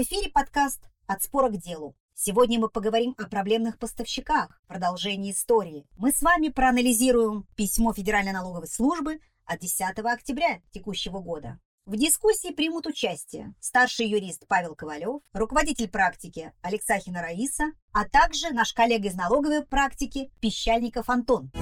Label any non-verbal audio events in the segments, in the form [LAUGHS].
В эфире подкаст «От спора к делу». Сегодня мы поговорим о проблемных поставщиках, продолжении истории. Мы с вами проанализируем письмо Федеральной налоговой службы от 10 октября текущего года. В дискуссии примут участие старший юрист Павел Ковалев, руководитель практики Алексахина Раиса, а также наш коллега из налоговой практики Пещальников Антон.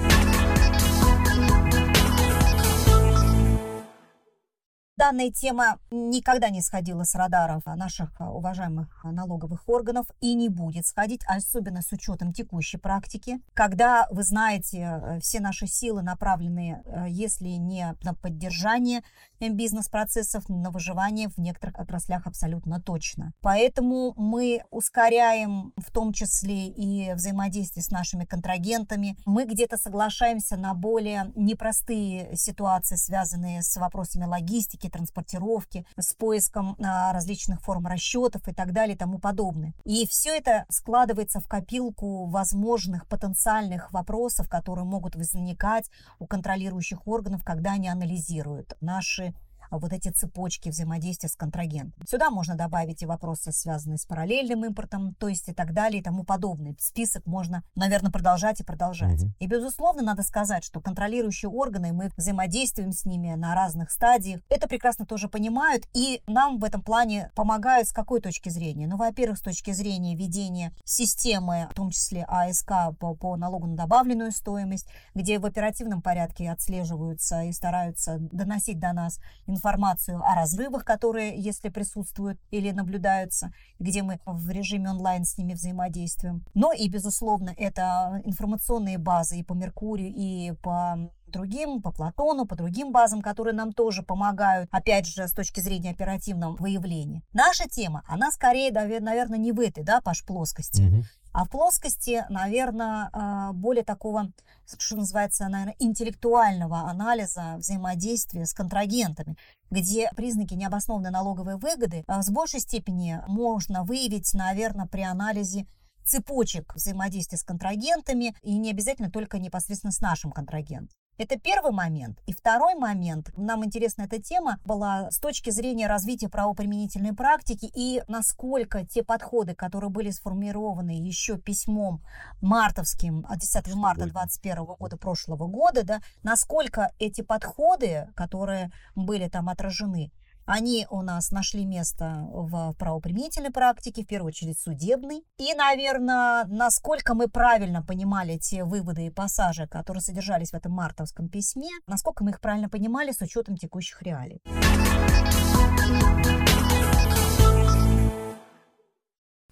Данная тема никогда не сходила с радаров наших а, уважаемых налоговых органов и не будет сходить, особенно с учетом текущей практики, когда, вы знаете, э, все наши силы направлены, если не на поддержание бизнес-процессов, на выживание в некоторых отраслях абсолютно точно. Поэтому мы ускоряем в том числе и взаимодействие с нашими контрагентами. Мы где-то соглашаемся на более непростые ситуации, связанные с вопросами логистики, транспортировки, с поиском а, различных форм расчетов и так далее и тому подобное. И все это складывается в копилку возможных потенциальных вопросов, которые могут возникать у контролирующих органов, когда они анализируют наши вот эти цепочки взаимодействия с контрагентом. Сюда можно добавить и вопросы, связанные с параллельным импортом, то есть и так далее и тому подобное. Список можно, наверное, продолжать и продолжать. Угу. И, безусловно, надо сказать, что контролирующие органы, мы взаимодействуем с ними на разных стадиях, это прекрасно тоже понимают, и нам в этом плане помогают с какой точки зрения? Ну, во-первых, с точки зрения ведения системы, в том числе АСК по, по налогу на добавленную стоимость, где в оперативном порядке отслеживаются и стараются доносить до нас информацию информацию о разрывах, которые, если присутствуют или наблюдаются, где мы в режиме онлайн с ними взаимодействуем. Но и, безусловно, это информационные базы и по Меркурию, и по другим, по Платону, по другим базам, которые нам тоже помогают, опять же, с точки зрения оперативного выявления. Наша тема, она скорее, наверное, не в этой, да, Паш, плоскости. Угу. А в плоскости, наверное, а, более такого, что называется, наверное, интеллектуального анализа взаимодействия с контрагентами, где признаки необоснованной налоговой выгоды а, с большей степени можно выявить, наверное, при анализе цепочек взаимодействия с контрагентами и не обязательно только непосредственно с нашим контрагентом. Это первый момент. И второй момент, нам интересна эта тема, была с точки зрения развития правоприменительной практики и насколько те подходы, которые были сформированы еще письмом мартовским от 10 марта 2021 года прошлого года, да, насколько эти подходы, которые были там отражены, они у нас нашли место в правоприменительной практике, в первую очередь судебной. И, наверное, насколько мы правильно понимали те выводы и пассажи, которые содержались в этом мартовском письме, насколько мы их правильно понимали с учетом текущих реалий.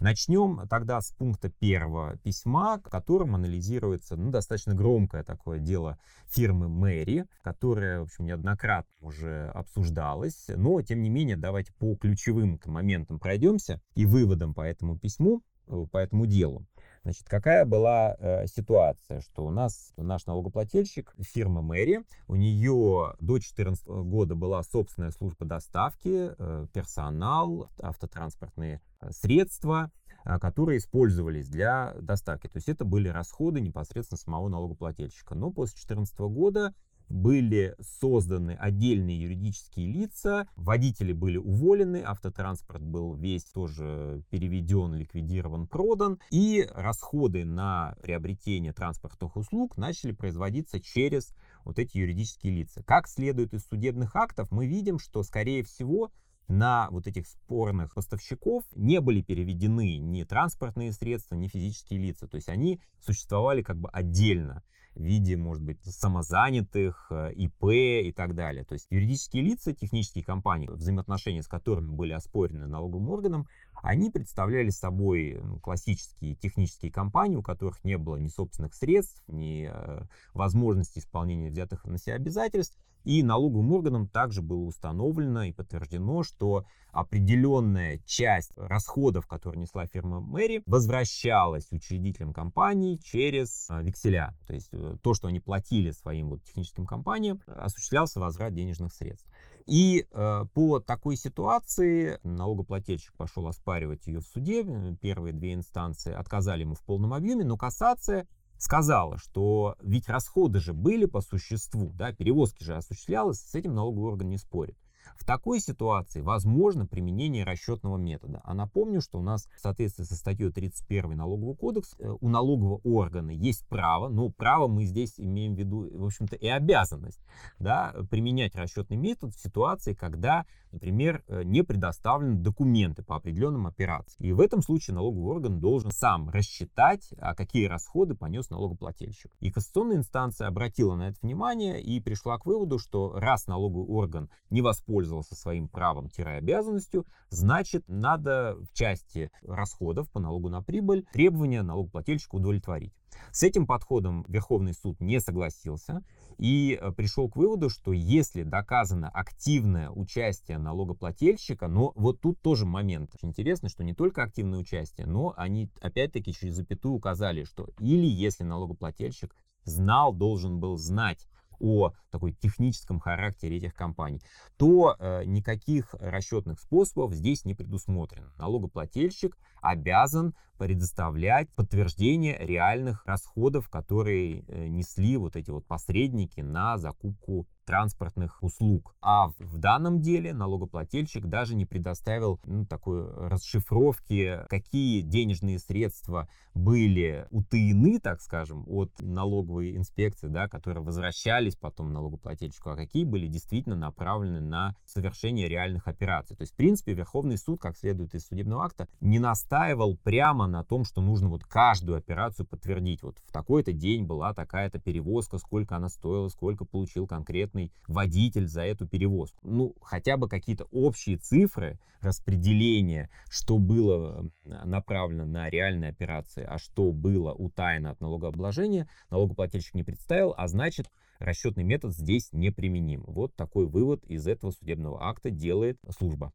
Начнем тогда с пункта первого письма, которым анализируется ну, достаточно громкое такое дело фирмы Мэри, которое, в общем, неоднократно уже обсуждалось. Но, тем не менее, давайте по ключевым моментам пройдемся и выводам по этому письму, э, по этому делу. Значит, какая была э, ситуация, что у нас наш налогоплательщик, фирма Мэри, у нее до 2014 года была собственная служба доставки, э, персонал, автотранспортные э, средства, которые использовались для доставки. То есть это были расходы непосредственно самого налогоплательщика. Но после 2014 года были созданы отдельные юридические лица, водители были уволены, автотранспорт был весь тоже переведен, ликвидирован, продан, и расходы на приобретение транспортных услуг начали производиться через вот эти юридические лица. Как следует из судебных актов, мы видим, что, скорее всего, на вот этих спорных поставщиков не были переведены ни транспортные средства, ни физические лица. То есть они существовали как бы отдельно в виде, может быть, самозанятых, э, ИП и так далее. То есть юридические лица, технические компании, взаимоотношения с которыми были оспорены налоговым органом, они представляли собой ну, классические технические компании, у которых не было ни собственных средств, ни э, возможности исполнения взятых на себя обязательств. И налоговым органам также было установлено и подтверждено, что определенная часть расходов, которые несла фирма Мэри, возвращалась учредителям компании через э, векселя. То есть э, то, что они платили своим вот техническим компаниям, осуществлялся возврат денежных средств. И э, по такой ситуации налогоплательщик пошел оспаривать ее в суде. Первые две инстанции отказали ему в полном объеме, но кассация сказала, что ведь расходы же были по существу, да, перевозки же осуществлялись, с этим налоговый орган не спорит. В такой ситуации возможно применение расчетного метода. А напомню, что у нас в соответствии со статьей 31 налогового кодекса э, у налогового органа есть право, но право мы здесь имеем в виду, в общем-то, и обязанность да, применять расчетный метод в ситуации, когда, например, э, не предоставлены документы по определенным операциям. И в этом случае налоговый орган должен сам рассчитать, а какие расходы понес налогоплательщик. И кассационная инстанция обратила на это внимание и пришла к выводу, что раз налоговый орган не воспользовался своим правом-обязанностью, значит, надо в части расходов по налогу на прибыль требования налогоплательщика удовлетворить. С этим подходом Верховный суд не согласился и э, пришел к выводу, что если доказано активное участие налогоплательщика, но вот тут тоже момент. Очень интересно, что не только активное участие, но они опять-таки через запятую указали, что или если налогоплательщик знал, должен был знать о такой техническом характере этих компаний, то э, никаких расчетных способов здесь не предусмотрено. Налогоплательщик обязан предоставлять подтверждение реальных расходов, которые э, несли вот эти вот посредники на закупку транспортных услуг. А в данном деле налогоплательщик даже не предоставил ну, такой расшифровки, какие денежные средства были утаены, так скажем, от налоговой инспекции, да, которые возвращались потом налогоплательщику, а какие были действительно направлены на совершение реальных операций. То есть, в принципе, Верховный суд, как следует из судебного акта, не настаивал прямо на том, что нужно вот каждую операцию подтвердить. Вот в такой-то день была такая-то перевозка, сколько она стоила, сколько получил конкретный водитель за эту перевозку. Ну, хотя бы какие-то общие цифры распределения, что было направлено на реальные операции, а что было утаяно от налогообложения, налогоплательщик не представил, а значит, расчетный метод здесь неприменим. Вот такой вывод из этого судебного акта делает служба.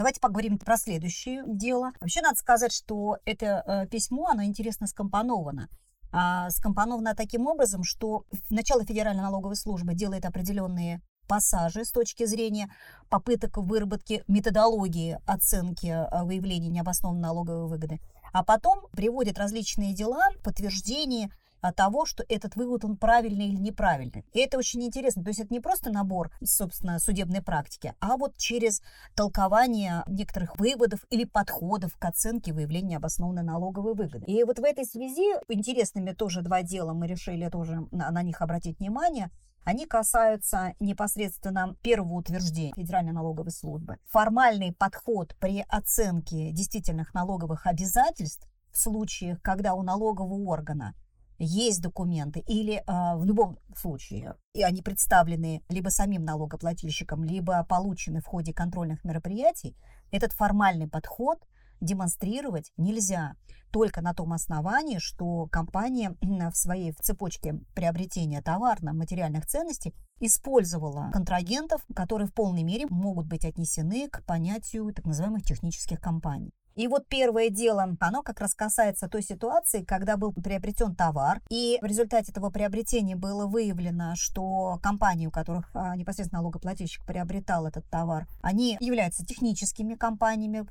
Давайте поговорим про следующее дело. Вообще надо сказать, что это э, письмо, оно интересно скомпоновано. А, скомпоновано таким образом, что начало Федеральной налоговой службы делает определенные пассажи с точки зрения попыток выработки методологии оценки э, выявления необоснованной налоговой выгоды, а потом приводит различные дела, подтверждения того, что этот вывод, он правильный или неправильный. И это очень интересно. То есть это не просто набор, собственно, судебной практики, а вот через толкование некоторых выводов или подходов к оценке выявления обоснованной налоговой выгоды. И вот в этой связи интересными тоже два дела мы решили тоже на, на них обратить внимание. Они касаются непосредственно первого утверждения Федеральной налоговой службы. Формальный подход при оценке действительных налоговых обязательств в случаях, когда у налогового органа есть документы, или э, в любом случае и они представлены либо самим налогоплательщиком, либо получены в ходе контрольных мероприятий, этот формальный подход демонстрировать нельзя только на том основании, что компания [CLEARS THROAT] в своей цепочке приобретения товарно-материальных ценностей использовала контрагентов, которые в полной мере могут быть отнесены к понятию так называемых технических компаний. И вот первое дело, оно как раз касается той ситуации, когда был приобретен товар, и в результате этого приобретения было выявлено, что компании, у которых а, непосредственно налогоплательщик приобретал этот товар, они являются техническими компаниями,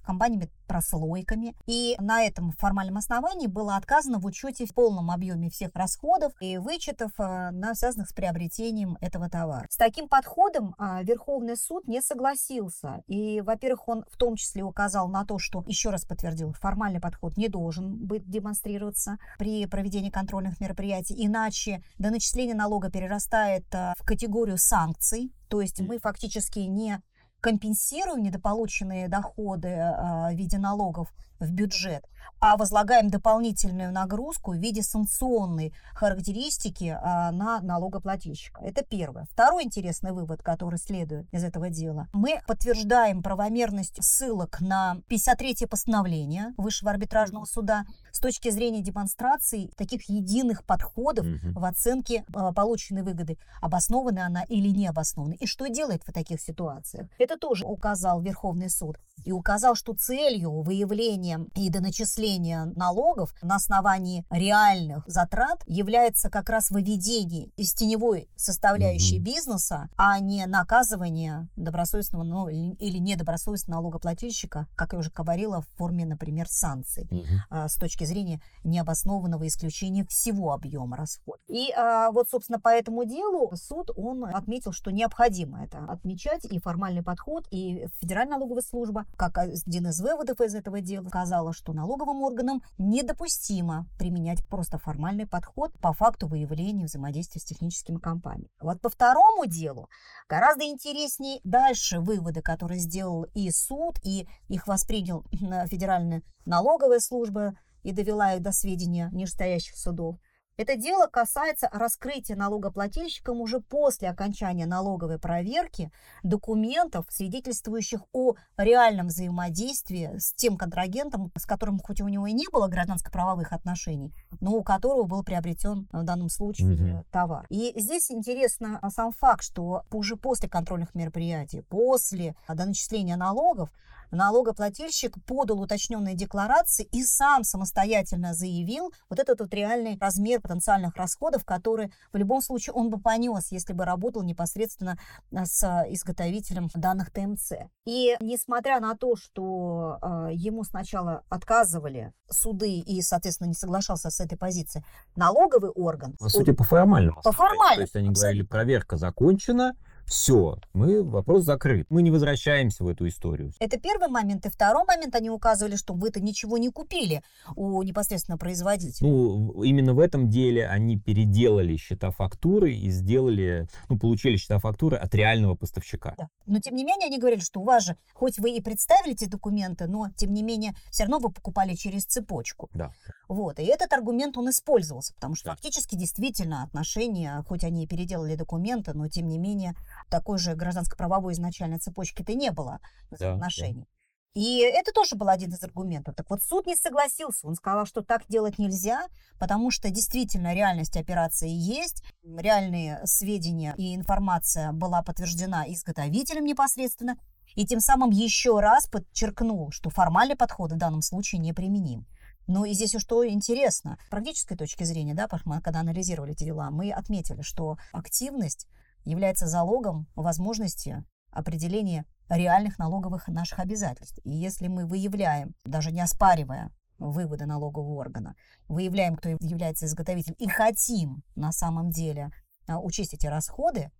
компаниями-прослойками, и на этом формальном основании было отказано в учете в полном объеме всех расходов и вычетов, а, на связанных с приобретением этого товара. С таким подходом а, Верховный суд не согласился, и, во-первых, он в том числе указал на то, что еще раз подтвердил, формальный подход не должен быть демонстрироваться при проведении контрольных мероприятий, иначе до начисления налога перерастает а, в категорию санкций, то есть мы фактически не компенсируем недополученные доходы а, в виде налогов в бюджет, а возлагаем дополнительную нагрузку в виде санкционной характеристики а, на налогоплательщика. Это первое. Второй интересный вывод, который следует из этого дела. Мы подтверждаем правомерность ссылок на 53-е постановление Высшего арбитражного суда с точки зрения демонстрации таких единых подходов угу. в оценке а, полученной выгоды. Обоснована она или не обоснована. И что делает в таких ситуациях? Это тоже указал Верховный суд. И указал, что целью выявления и доначисления налогов на основании реальных затрат является как раз выведение из теневой составляющей mm-hmm. бизнеса, а не наказывание добросовестного ну, или недобросовестного налогоплательщика, как я уже говорила, в форме, например, санкций mm-hmm. с точки зрения необоснованного исключения всего объема расходов. И а, вот, собственно, по этому делу суд он отметил, что необходимо это отмечать и формальный подход, и Федеральная налоговая служба, как один из выводов из этого дела, сказала, что налоговым органам недопустимо применять просто формальный подход по факту выявления взаимодействия с техническими компаниями. Вот по второму делу гораздо интереснее дальше выводы, которые сделал и суд, и их воспринял Федеральная налоговая служба и довела их до сведения нижестоящих судов. Это дело касается раскрытия налогоплательщикам уже после окончания налоговой проверки документов, свидетельствующих о реальном взаимодействии с тем контрагентом, с которым хоть у него и не было гражданско-правовых отношений, но у которого был приобретен в данном случае угу. товар. И здесь интересно сам факт, что уже после контрольных мероприятий, после доначисления налогов, налогоплательщик подал уточненные декларации и сам самостоятельно заявил вот этот вот реальный размер потенциальных расходов, которые в любом случае он бы понес, если бы работал непосредственно э, с изготовителем данных ТМЦ. И несмотря на то, что э, ему сначала отказывали суды и, соответственно, не соглашался с этой позицией, налоговый орган... По сути, по формальному. По формальному. То есть они говорили, проверка закончена, все, мы, вопрос закрыт. Мы не возвращаемся в эту историю. Это первый момент. И второй момент, они указывали, что вы-то ничего не купили у непосредственно производителя. Ну, именно в этом деле они переделали счета фактуры и сделали, ну, получили счета фактуры от реального поставщика. Да. Но, тем не менее, они говорили, что у вас же, хоть вы и представили эти документы, но, тем не менее, все равно вы покупали через цепочку. Да. Вот. И этот аргумент, он использовался, потому что да. фактически действительно отношения, хоть они и переделали документы, но, тем не менее, такой же гражданско-правовой изначальной цепочки-то не было взаимоотношений. Да, да. И это тоже был один из аргументов. Так вот, суд не согласился. Он сказал, что так делать нельзя, потому что действительно реальность операции есть, реальные сведения и информация была подтверждена изготовителем непосредственно, и тем самым еще раз подчеркнул, что формальный подход в данном случае неприменим. Ну и здесь что интересно, с практической точки зрения, да, когда анализировали эти дела, мы отметили, что активность является залогом возможности определения реальных налоговых наших обязательств. И если мы выявляем, даже не оспаривая выводы налогового органа, выявляем, кто является изготовителем, и хотим на самом деле а, учесть эти расходы,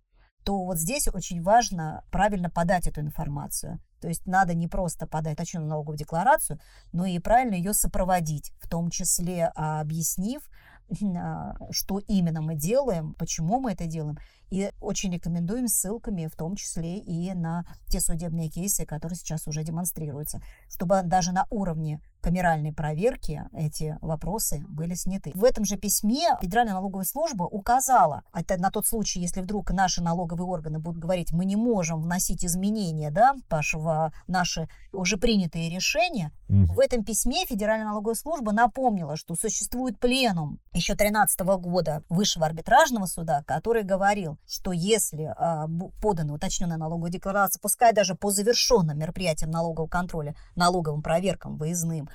то вот здесь очень важно правильно подать эту информацию. То есть надо не просто подать точную налоговую декларацию, но и правильно ее сопроводить, в том числе а, объяснив, что именно мы делаем, почему мы это делаем. И очень рекомендуем ссылками, в том числе и на те судебные кейсы, которые сейчас уже демонстрируются, чтобы даже на уровне камеральной проверки эти вопросы были сняты. В этом же письме Федеральная налоговая служба указала, это на тот случай, если вдруг наши налоговые органы будут говорить, мы не можем вносить изменения да, в наши уже принятые решения, в этом письме Федеральная налоговая служба напомнила, что существует пленум еще 2013 года Высшего арбитражного суда, который говорил, что если э, подана уточненная налоговая декларация, пускай даже по завершенным мероприятиям налогового контроля, налоговым проверкам выездным,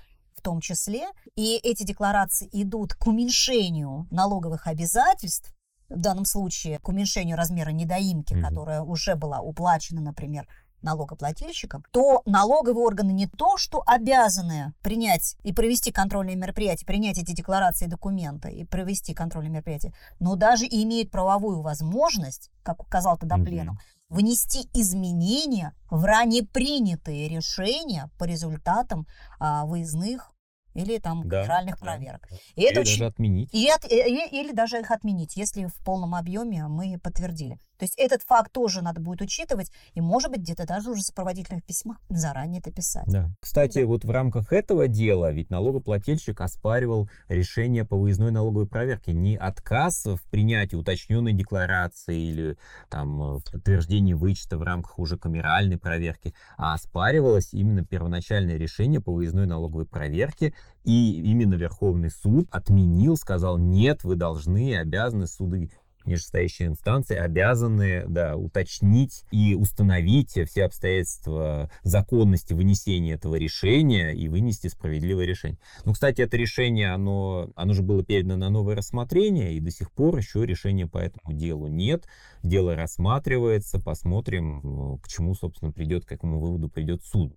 том числе, и эти декларации идут к уменьшению налоговых обязательств, в данном случае к уменьшению размера недоимки, mm-hmm. которая уже была уплачена, например, налогоплательщикам, то налоговые органы не то, что обязаны принять и провести контрольные мероприятия, принять эти декларации и документы и провести контрольные мероприятия, но даже и имеют правовую возможность, как указал тогда пленум, внести изменения в ранее принятые решения по результатам а, выездных или там да, генеральных да, проверок. И или это очень... даже отменить. И, и, или даже их отменить, если в полном объеме мы подтвердили. То есть этот факт тоже надо будет учитывать, и, может быть, где-то даже уже в сопроводительных письмах [LAUGHS] заранее это писать. Да. Кстати, да. вот в рамках этого дела ведь налогоплательщик оспаривал решение по выездной налоговой проверке. Не отказ в принятии уточненной декларации или там подтверждении вычета в рамках уже камеральной проверки, а оспаривалось именно первоначальное решение по выездной налоговой проверке, и именно Верховный суд отменил, сказал, нет, вы должны, обязаны суды нижестоящие инстанции обязаны да, уточнить и установить все обстоятельства законности вынесения этого решения и вынести справедливое решение. Ну, кстати, это решение, оно, оно же было передано на новое рассмотрение, и до сих пор еще решения по этому делу нет. Дело рассматривается, посмотрим, к чему, собственно, придет, к какому выводу придет суд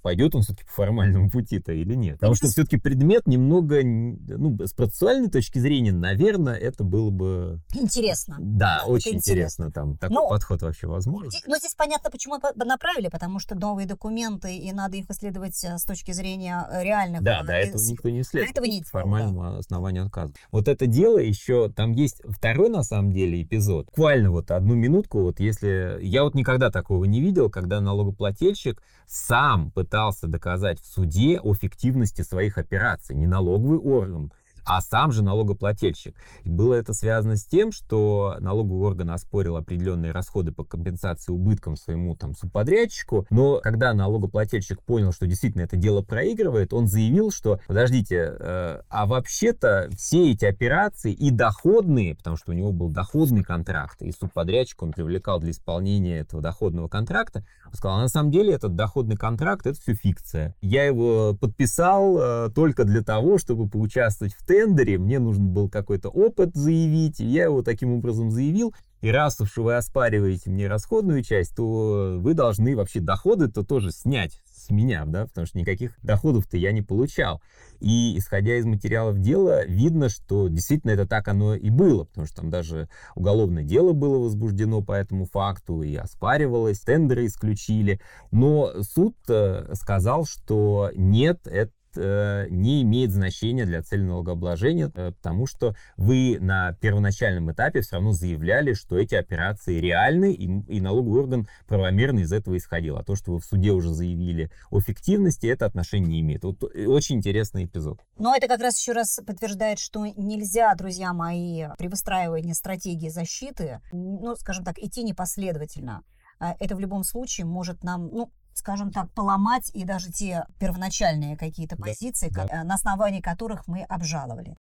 пойдет он все-таки по формальному пути-то или нет. Потому что все-таки предмет немного, ну, с процессуальной точки зрения, наверное, это было бы... Интересно. Да, это очень интересно. интересно. Там такой ну, подход вообще возможен. Ну, здесь понятно, почему направили, потому что новые документы, и надо их исследовать э, с точки зрения э, реальных... Да, да, этого никто не исследует. Этого не Формальному да. основанию отказа. Вот это дело еще, там есть второй, на самом деле, эпизод. Буквально вот одну минутку, вот если... Я вот никогда такого не видел, когда налогоплательщик сам пытался доказать в суде о фиктивности своих операций, не налоговый орган, а сам же налогоплательщик. И было это связано с тем, что налоговый орган оспорил определенные расходы по компенсации убыткам своему там субподрядчику, но когда налогоплательщик понял, что действительно это дело проигрывает, он заявил, что подождите, э, а вообще-то все эти операции и доходные, потому что у него был доходный контракт, и субподрядчик он привлекал для исполнения этого доходного контракта, он сказал, а на самом деле этот доходный контракт это все фикция. Я его подписал э, только для того, чтобы поучаствовать в тендере, мне нужен был какой-то опыт заявить, и я его таким образом заявил. И раз уж вы оспариваете мне расходную часть, то вы должны вообще доходы-то тоже снять с меня, да, потому что никаких доходов-то я не получал. И исходя из материалов дела, видно, что действительно это так оно и было, потому что там даже уголовное дело было возбуждено по этому факту и оспаривалось, тендеры исключили. Но суд э, сказал, что нет, это не имеет значения для цели налогообложения, э, потому что вы на первоначальном этапе все равно заявляли, что эти операции реальны, и, и налоговый орган правомерно из этого исходил. А то, что вы в суде уже заявили о фиктивности, это отношение не имеет. Вот э, очень интересный эпизод. Но это как раз еще раз подтверждает, что нельзя, друзья мои, при выстраивании стратегии защиты, ну, скажем так, идти непоследовательно а это в любом случае может нам, ну, скажем так, поломать и даже те первоначальные какие-то да, позиции, да. Как, на основании которых мы обжаловали.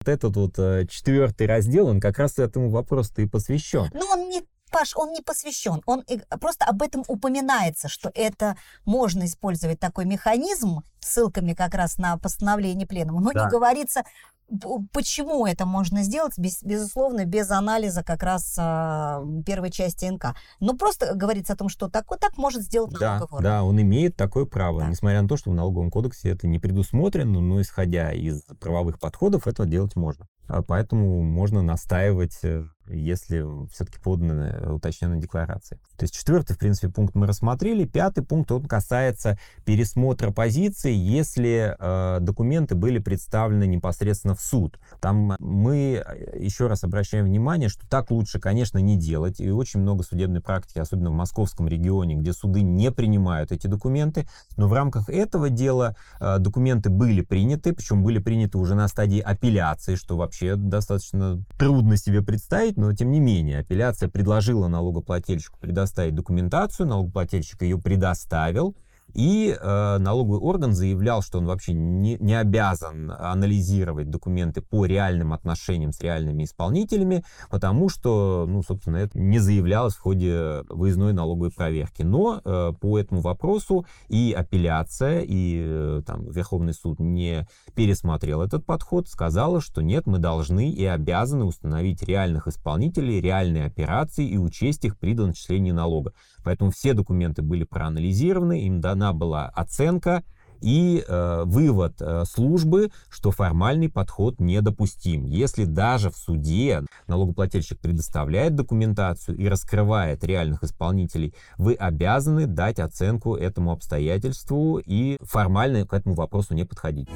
Вот этот вот э, четвертый раздел, он как раз этому вопросу и посвящен. Ну, он не Паш, он не посвящен, он просто об этом упоминается, что это можно использовать такой механизм, ссылками как раз на постановление пленума, но да. не говорится, Почему это можно сделать, без, безусловно, без анализа как раз а, первой части НК. Но просто говорится о том, что так, вот так может сделать да, налоговый Да, он имеет такое право, да. несмотря на то, что в налоговом кодексе это не предусмотрено, но исходя из правовых подходов, это делать можно. А поэтому можно настаивать э, если все-таки поданы э, уточненные декларации. То есть четвертый, в принципе, пункт мы рассмотрели. Пятый пункт, он касается пересмотра позиции, если э, документы были представлены непосредственно в суд. Там мы э, еще раз обращаем внимание, что так лучше, конечно, не делать. И очень много судебной практики, особенно в московском регионе, где суды не принимают эти документы. Но в рамках этого дела э, документы были приняты, причем были приняты уже на стадии апелляции, что вообще достаточно трудно себе представить но тем не менее апелляция предложила налогоплательщику предоставить документацию, налогоплательщик ее предоставил, и э, налоговый орган заявлял, что он вообще не, не обязан анализировать документы по реальным отношениям с реальными исполнителями, потому что, ну, собственно, это не заявлялось в ходе выездной налоговой проверки. Но э, по этому вопросу и апелляция, и э, там, Верховный суд не пересмотрел этот подход, сказала, что нет, мы должны и обязаны установить реальных исполнителей, реальные операции и учесть их при доначислении налога. Поэтому все документы были проанализированы, им дана была оценка и э, вывод э, службы, что формальный подход недопустим. Если даже в суде налогоплательщик предоставляет документацию и раскрывает реальных исполнителей, вы обязаны дать оценку этому обстоятельству и формально к этому вопросу не подходить.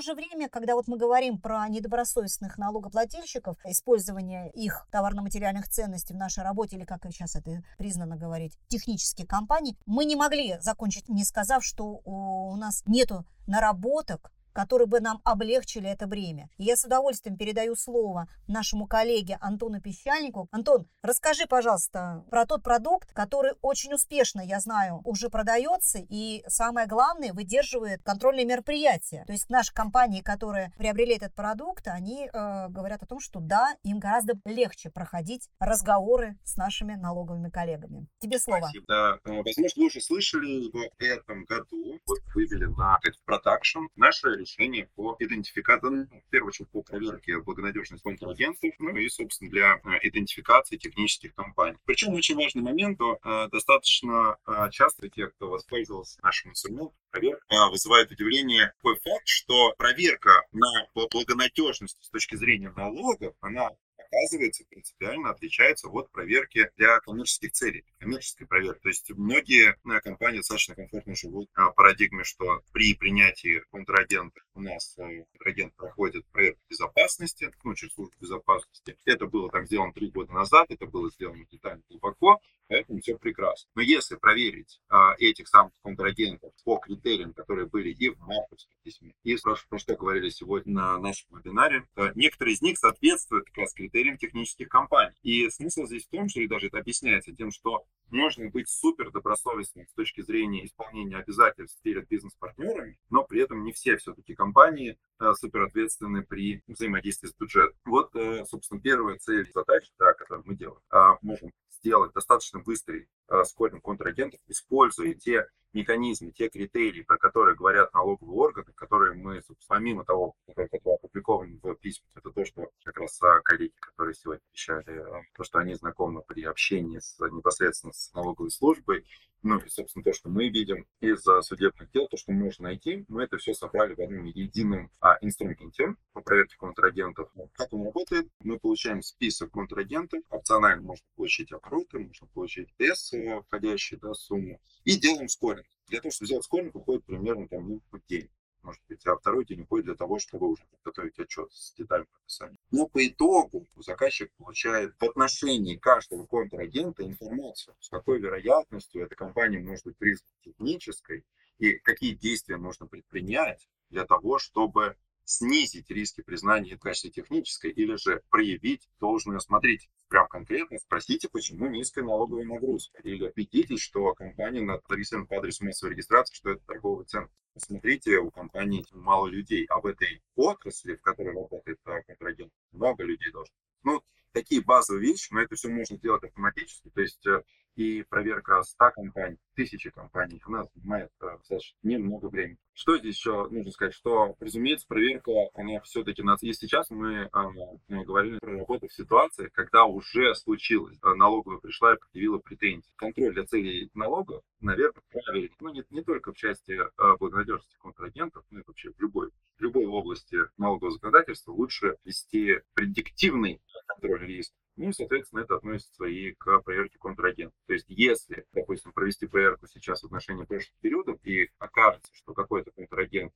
То же время, когда вот мы говорим про недобросовестных налогоплательщиков, использование их товарно-материальных ценностей в нашей работе, или как сейчас это признано говорить, технические компании, мы не могли закончить, не сказав, что у нас нету наработок которые бы нам облегчили это бремя. И я с удовольствием передаю слово нашему коллеге Антону Песчанику. Антон, расскажи, пожалуйста, про тот продукт, который очень успешно, я знаю, уже продается и, самое главное, выдерживает контрольные мероприятия. То есть наши компании, которые приобрели этот продукт, они э, говорят о том, что да, им гораздо легче проходить разговоры с нашими налоговыми коллегами. Тебе слово. Спасибо. Да, э, возможно, вы уже слышали, в этом году вот вывели на продакшн наше решение по идентификации, ну, в первую очередь по проверке благонадежности контрагентов, ну и, собственно, для э, идентификации технических компаний. Причем очень важный момент, то э, достаточно часто те, кто воспользовался нашим инструментом, проверка вызывает удивление такой факт, что проверка на благонадежность с точки зрения налогов, она оказывается, принципиально отличается от проверки для коммерческих целей, коммерческой проверки. То есть многие э, компании достаточно комфортно живут в парадигме, что при принятии контрагента у нас э, контрагент проходит проверку безопасности, ну, через службу безопасности. Это было там сделано три года назад, это было сделано детально глубоко, поэтому все прекрасно. Но если проверить а, этих самых контрагентов по критериям, которые были и в марковском письме, и про, про что говорили сегодня на нашем вебинаре, то некоторые из них соответствуют как раз критериям технических компаний. И смысл здесь в том, что, и даже это объясняется тем, что можно быть супер добросовестным с точки зрения исполнения обязательств перед бизнес-партнерами, но при этом не все все-таки компании э, супер ответственны при взаимодействии с бюджетом. Вот, э, собственно, первая цель задача, да, которую мы делаем. А, можем сделать достаточно быстрый э, скоринг контрагентов, используя те механизмы, те критерии, про которые говорят налоговые органы, которые мы, помимо того, которые опубликованы в письмах, это то, что как раз а, коллеги, которые сегодня вещали, а, то, что они знакомы при общении с, непосредственно с налоговой службой, ну и, собственно, то, что мы видим из судебных дел, то, что можно найти, мы это все собрали в одном едином а, инструменте по проверке контрагентов. Как он работает? Мы получаем список контрагентов, опционально можно получить обороты, можно получить ТС, э, входящие да, сумму, и делаем скоринг. Для того, чтобы сделать скоринг, уходит примерно там, ну, день может быть, а второй день уходит для того, чтобы уже подготовить отчет с детальным описанием. Но по итогу заказчик получает в отношении каждого контрагента информацию, с какой вероятностью эта компания может быть признана технической и какие действия нужно предпринять для того, чтобы снизить риски признания в качестве технической или же проявить должную осмотрительность. Прям конкретно спросите, почему низкая налоговая нагрузка. Или убедитесь, что компания зарегистрирована по адресу массовой регистрации, что это торговый центр. Посмотрите, у компании мало людей, а в этой отрасли, в которой работает контрагент, много людей должно. Ну, такие базовые вещи, но это все можно сделать автоматически. То есть э, и проверка 100 компаний, тысячи компаний у нас занимает э, достаточно немного времени. Что здесь еще нужно сказать, что, разумеется, проверка, она все-таки нас... И сейчас мы э, говорили про работу в ситуации, когда уже случилось, э, налоговая пришла и предъявила претензии. Контроль для целей налога, наверное, правильный. Ну, не, не только в части э, благонадежности контрагентов, но и вообще в любой, в любой области налогового законодательства лучше вести предиктивный контроль риска, ну соответственно, это относится и к проверке контрагента. То есть, если, допустим, провести проверку сейчас в отношении прошлых периодов и окажется, что какой-то контрагент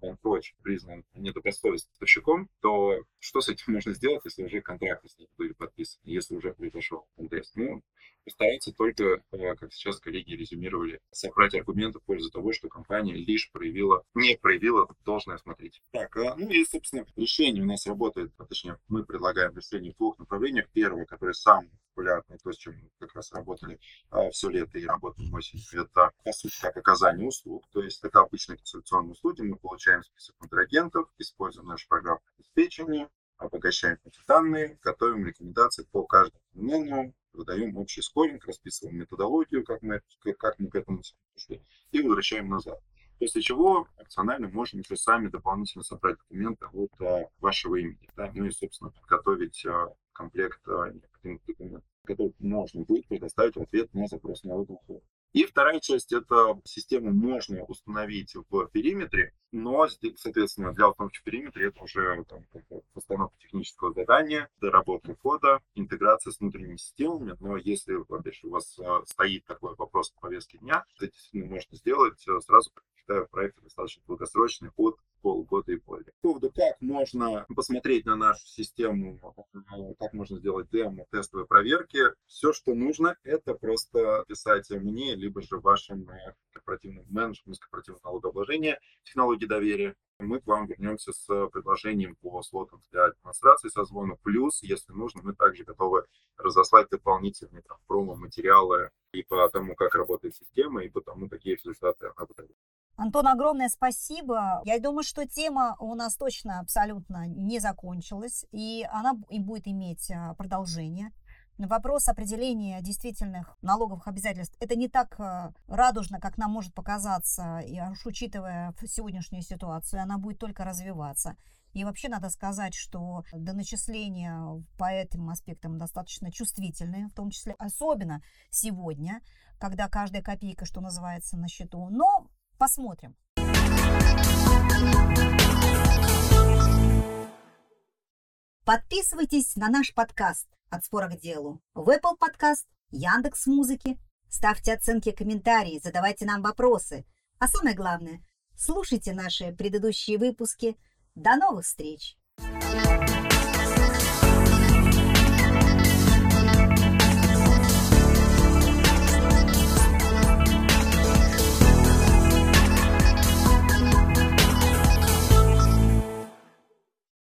банкроч признан недобросовестным поставщиком, то что с этим можно сделать, если уже контракты с ним были подписаны, если уже произошел контест? Ну, постараться только, э, как сейчас коллеги резюмировали, собрать аргументы в пользу того, что компания лишь проявила, не проявила должное осмотрительность. Так, а, ну и, собственно, решение у нас работает, а точнее, мы предлагаем решение в двух направлениях. Первое, которое самое популярное, то, с чем мы как раз работали а, все лето и работаем осенью, это, по сути, как оказание услуг. То есть это обычные консультационные услуги. Мы получаем список контрагентов, используем нашу программу обеспечения, обогащаем эти данные, готовим рекомендации по каждому феномену, выдаем общий скоринг, расписываем методологию, как мы, как мы к этому пришли, и возвращаем назад. После чего опционально можем еще сами дополнительно собрать документы от а, вашего имени, да, ну и, собственно, подготовить а, комплект а, документов, который можно будет предоставить в ответ на запрос налоговых органов. И вторая часть – это систему можно установить в периметре, но, соответственно, для установки в периметре это уже там, постановка технического задания, доработка кода, интеграция с внутренними системами. Но если, опять же, у вас а, стоит такой вопрос в повестке дня, это действительно можно сделать э, сразу проект достаточно долгосрочный, от полгода и более. По поводу, как можно посмотреть на нашу систему, как можно сделать демо, тестовые проверки, все, что нужно, это просто писать мне, либо же вашим корпоративным менеджерам из корпоративного налогообложения технологии доверия, мы к вам вернемся с предложением по слотам для демонстрации созвона. Плюс, если нужно, мы также готовы разослать дополнительные промо-материалы и по тому, как работает система, и по тому, какие результаты она выдает. Антон, огромное спасибо. Я думаю, что тема у нас точно абсолютно не закончилась, и она и будет иметь а, продолжение. Вопрос определения действительных налоговых обязательств – это не так а, радужно, как нам может показаться, и уж учитывая сегодняшнюю ситуацию, она будет только развиваться. И вообще надо сказать, что доначисления по этим аспектам достаточно чувствительные, в том числе особенно сегодня, когда каждая копейка, что называется, на счету. Но Посмотрим. Подписывайтесь на наш подкаст «От спора к делу» в Apple Podcast, Яндекс Музыки. Ставьте оценки, комментарии, задавайте нам вопросы. А самое главное, слушайте наши предыдущие выпуски. До новых встреч!